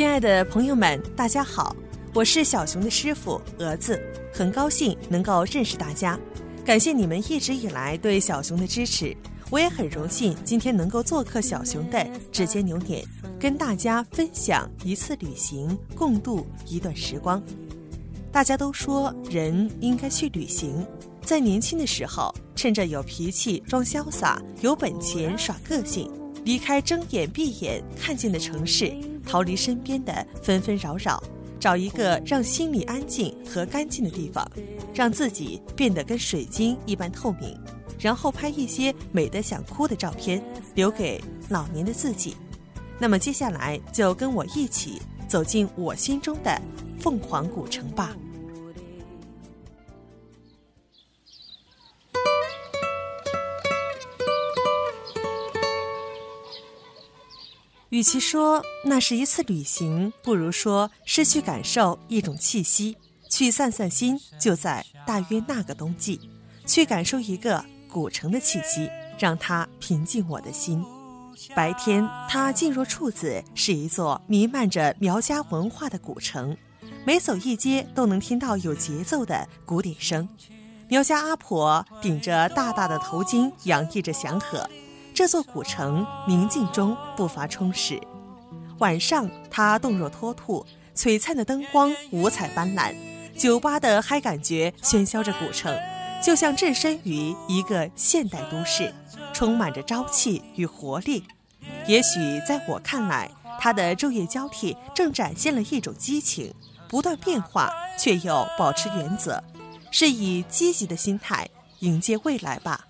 亲爱的朋友们，大家好，我是小熊的师傅蛾子，很高兴能够认识大家，感谢你们一直以来对小熊的支持，我也很荣幸今天能够做客小熊的指尖牛点，跟大家分享一次旅行，共度一段时光。大家都说人应该去旅行，在年轻的时候，趁着有脾气装潇洒，有本钱耍个性，离开睁眼闭眼看见的城市。逃离身边的纷纷扰扰，找一个让心里安静和干净的地方，让自己变得跟水晶一般透明，然后拍一些美得想哭的照片，留给老年的自己。那么接下来就跟我一起走进我心中的凤凰古城吧。与其说那是一次旅行，不如说是去感受一种气息，去散散心。就在大约那个冬季，去感受一个古城的气息，让它平静我的心。白天，它静若处子，是一座弥漫着苗家文化的古城，每走一街都能听到有节奏的鼓点声。苗家阿婆顶着大大的头巾，洋溢着祥和。这座古城宁静中不乏充实，晚上它动若脱兔，璀璨的灯光五彩斑斓，酒吧的嗨感觉喧嚣着古城，就像置身于一个现代都市，充满着朝气与活力。也许在我看来，它的昼夜交替正展现了一种激情，不断变化却又保持原则，是以积极的心态迎接未来吧。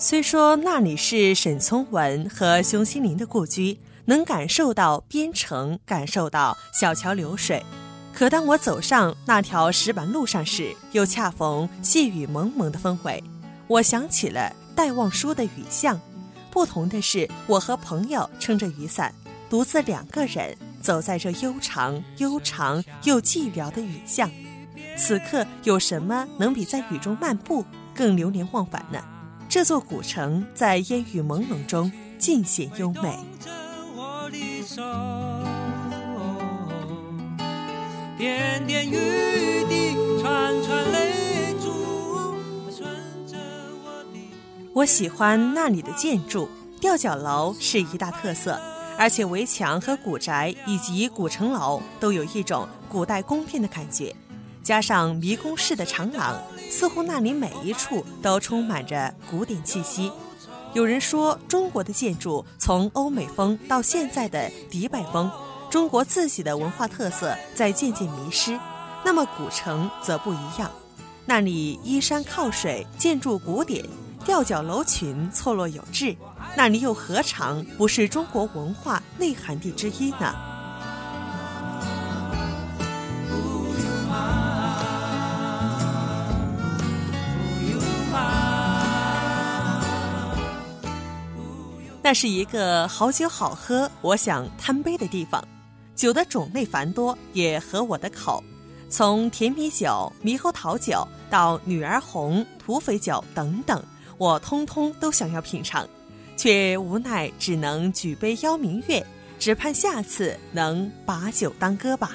虽说那里是沈从文和熊心凌的故居，能感受到边城，感受到小桥流水，可当我走上那条石板路上时，又恰逢细雨蒙蒙的氛围，我想起了戴望舒的《雨巷》，不同的是，我和朋友撑着雨伞，独自两个人。走在这悠长、悠长又寂寥的雨巷，此刻有什么能比在雨中漫步更流连忘返呢？这座古城在烟雨朦胧中尽显优美。我喜欢那里的建筑，吊脚楼是一大特色。而且围墙和古宅以及古城楼都有一种古代宫殿的感觉，加上迷宫式的长廊，似乎那里每一处都充满着古典气息。有人说，中国的建筑从欧美风到现在的迪拜风，中国自己的文化特色在渐渐迷失。那么古城则不一样，那里依山靠水，建筑古典，吊脚楼群错落有致。那里又何尝不是中国文化内涵地之一呢？那是一个好酒好喝，我想贪杯的地方。酒的种类繁多，也合我的口。从甜米酒、猕猴桃酒到女儿红、土匪酒等等，我通通都想要品尝。却无奈只能举杯邀明月，只盼下次能把酒当歌吧。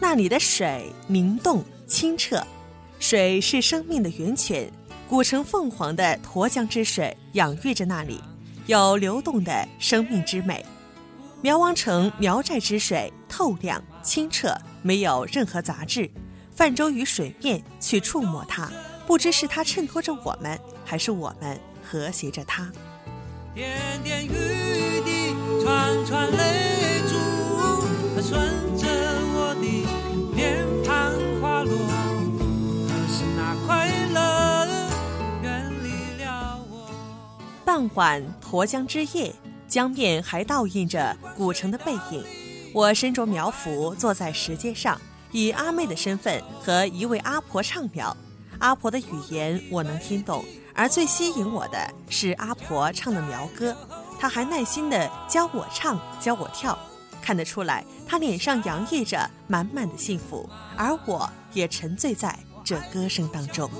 那里的水明洞清澈，水是生命的源泉。古城凤凰的沱江之水养育着那里，有流动的生命之美。苗王城苗寨之水透亮清澈。没有任何杂质，泛舟于水面去触摸它，不知是它衬托着我们，还是我们和谐着它。点点雨滴，串串泪珠，它顺着我的脸庞滑落。可是那快乐远离了我。傍晚沱江之夜，江面还倒映着古城的背影。我身着苗服，坐在石阶上，以阿妹的身份和一位阿婆畅聊。阿婆的语言我能听懂，而最吸引我的是阿婆唱的苗歌，她还耐心地教我唱，教我跳，看得出来，她脸上洋溢着满满的幸福，而我也沉醉在这歌声当中。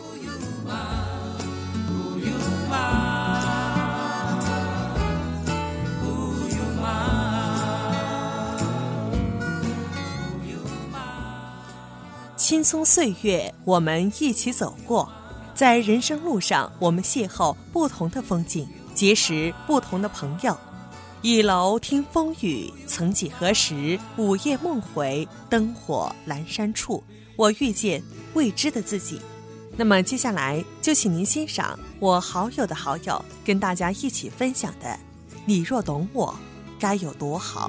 青葱岁月，我们一起走过，在人生路上，我们邂逅不同的风景，结识不同的朋友。倚楼听风雨，曾几何时，午夜梦回，灯火阑珊处，我遇见未知的自己。那么接下来就请您欣赏我好友的好友跟大家一起分享的《你若懂我，该有多好》。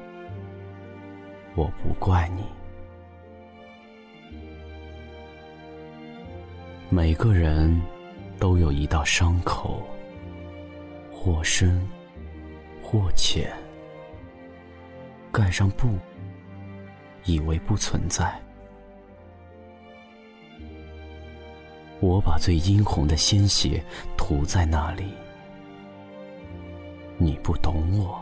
我不怪你。每个人都有一道伤口，或深或浅，盖上布，以为不存在。我把最殷红的鲜血涂在那里，你不懂我。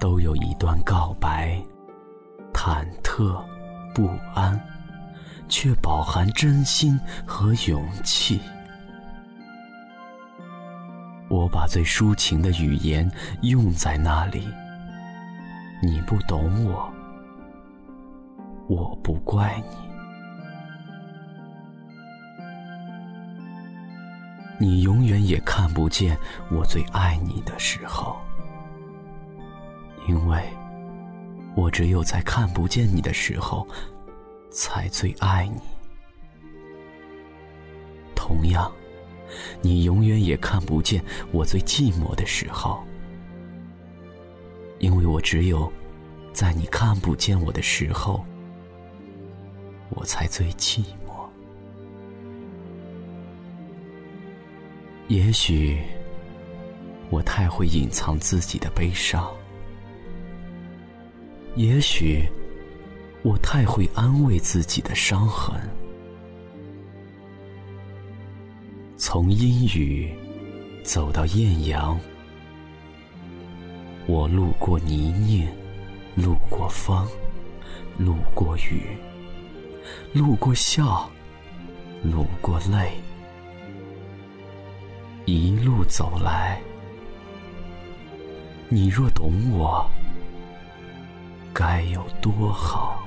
都有一段告白，忐忑不安，却饱含真心和勇气。我把最抒情的语言用在那里，你不懂我，我不怪你。你永远也看不见我最爱你的时候。因为，我只有在看不见你的时候，才最爱你。同样，你永远也看不见我最寂寞的时候，因为我只有在你看不见我的时候，我才最寂寞。也许，我太会隐藏自己的悲伤。也许我太会安慰自己的伤痕，从阴雨走到艳阳，我路过泥泞，路过风，路过雨，路过笑，路过泪，一路走来，你若懂我。该有多好。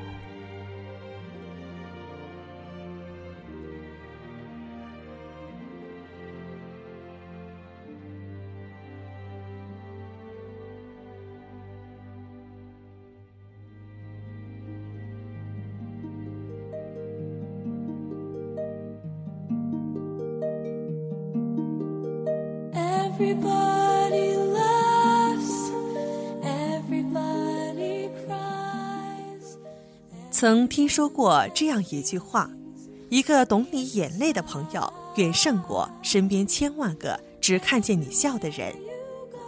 Everybody 曾听说过这样一句话：一个懂你眼泪的朋友，远胜过身边千万个只看见你笑的人。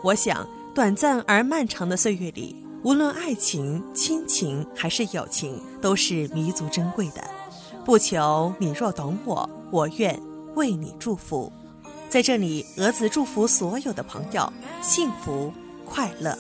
我想，短暂而漫长的岁月里，无论爱情、亲情还是友情，都是弥足珍贵的。不求你若懂我，我愿为你祝福。在这里，蛾子祝福所有的朋友幸福快乐。